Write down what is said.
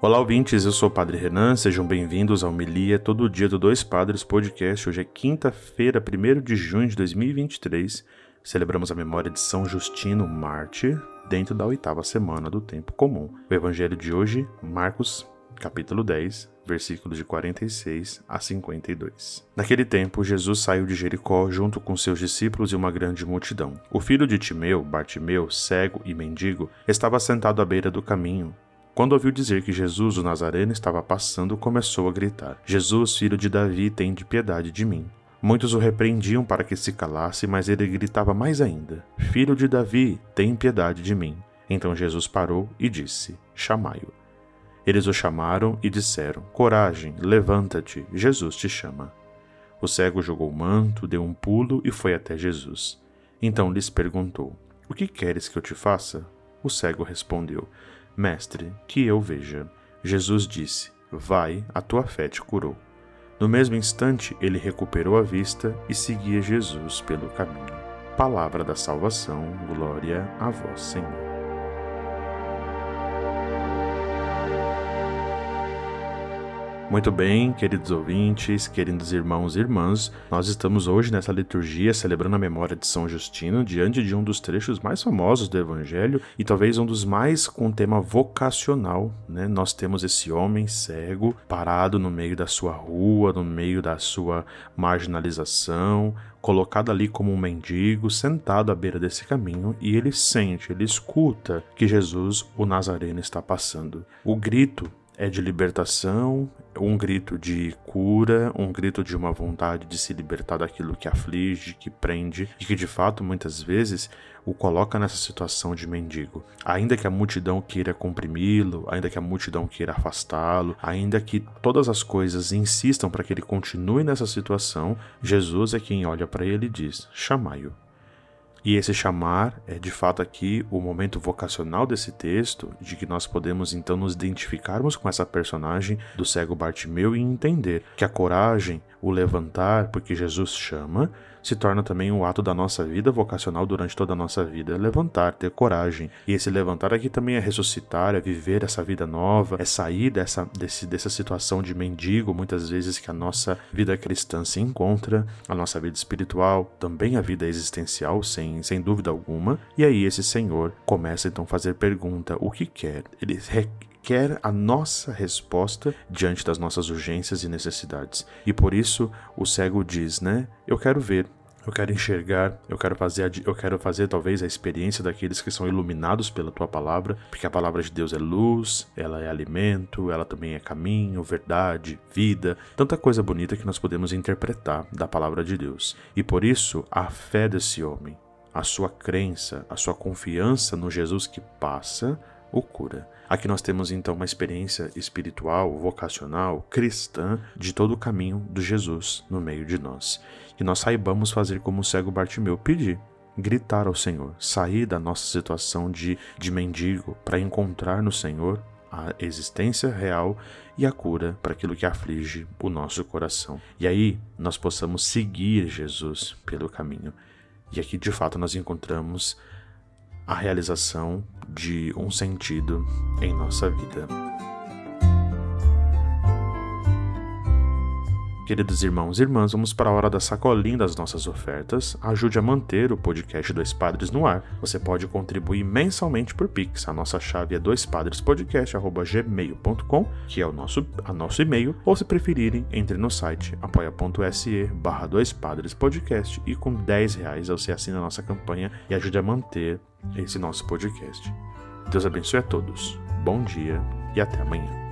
Olá, ouvintes, eu sou o Padre Renan, sejam bem-vindos ao Milia Todo Dia do Dois Padres Podcast. Hoje é quinta-feira, 1 de junho de 2023. Celebramos a memória de São Justino Mártir, dentro da oitava semana do Tempo Comum. O evangelho de hoje, Marcos, capítulo 10, versículos de 46 a 52. Naquele tempo, Jesus saiu de Jericó junto com seus discípulos e uma grande multidão. O filho de Timeu, Bartimeu, cego e mendigo, estava sentado à beira do caminho. Quando ouviu dizer que Jesus, o Nazareno, estava passando, começou a gritar: Jesus, filho de Davi, tem de piedade de mim. Muitos o repreendiam para que se calasse, mas ele gritava mais ainda: Filho de Davi, tem piedade de mim. Então Jesus parou e disse: Chamai-o. Eles o chamaram e disseram: Coragem, levanta-te, Jesus te chama. O cego jogou o manto, deu um pulo e foi até Jesus. Então lhes perguntou: O que queres que eu te faça? O cego respondeu: Mestre, que eu veja. Jesus disse: Vai, a tua fé te curou. No mesmo instante, ele recuperou a vista e seguia Jesus pelo caminho. Palavra da salvação, glória a vós, Senhor. Muito bem, queridos ouvintes, queridos irmãos e irmãs, nós estamos hoje nessa liturgia celebrando a memória de São Justino diante de um dos trechos mais famosos do Evangelho e talvez um dos mais com tema vocacional. Né? Nós temos esse homem cego parado no meio da sua rua, no meio da sua marginalização, colocado ali como um mendigo, sentado à beira desse caminho, e ele sente, ele escuta que Jesus, o Nazareno, está passando. O grito é de libertação, um grito de cura, um grito de uma vontade de se libertar daquilo que aflige, que prende e que de fato muitas vezes o coloca nessa situação de mendigo. Ainda que a multidão queira comprimi-lo, ainda que a multidão queira afastá-lo, ainda que todas as coisas insistam para que ele continue nessa situação, Jesus é quem olha para ele e diz: chamai-o. E esse chamar é de fato aqui o momento vocacional desse texto, de que nós podemos então nos identificarmos com essa personagem do cego Bartimeu e entender que a coragem, o levantar, porque Jesus chama, se torna também um ato da nossa vida vocacional durante toda a nossa vida. É levantar, ter coragem. E esse levantar aqui também é ressuscitar, é viver essa vida nova, é sair dessa, desse, dessa situação de mendigo, muitas vezes que a nossa vida cristã se encontra, a nossa vida espiritual, também a vida existencial, sem, sem dúvida alguma. E aí esse Senhor começa então a fazer pergunta: o que quer? Ele quer a nossa resposta diante das nossas urgências e necessidades. E por isso o cego diz, né? Eu quero ver, eu quero enxergar, eu quero fazer, eu quero fazer talvez a experiência daqueles que são iluminados pela tua palavra, porque a palavra de Deus é luz, ela é alimento, ela também é caminho, verdade, vida, tanta coisa bonita que nós podemos interpretar da palavra de Deus. E por isso a fé desse homem, a sua crença, a sua confiança no Jesus que passa, o cura. Aqui nós temos então uma experiência espiritual, vocacional, cristã de todo o caminho do Jesus no meio de nós. Que nós saibamos fazer como o cego Bartimeu pedir, gritar ao Senhor, sair da nossa situação de, de mendigo para encontrar no Senhor a existência real e a cura para aquilo que aflige o nosso coração. E aí nós possamos seguir Jesus pelo caminho. E aqui de fato nós encontramos a realização de um sentido em nossa vida. Queridos irmãos e irmãs, vamos para a hora da sacolinha das nossas ofertas. Ajude a manter o podcast Dois Padres no ar. Você pode contribuir mensalmente por Pix. A nossa chave é doispadrespodcast.gmail.com, que é o nosso, a nosso e-mail. Ou se preferirem, entre no site apoia.se barra Dois Padres Podcast e com 10 reais você assina a nossa campanha e ajude a manter esse nosso podcast. Deus abençoe a todos. Bom dia e até amanhã.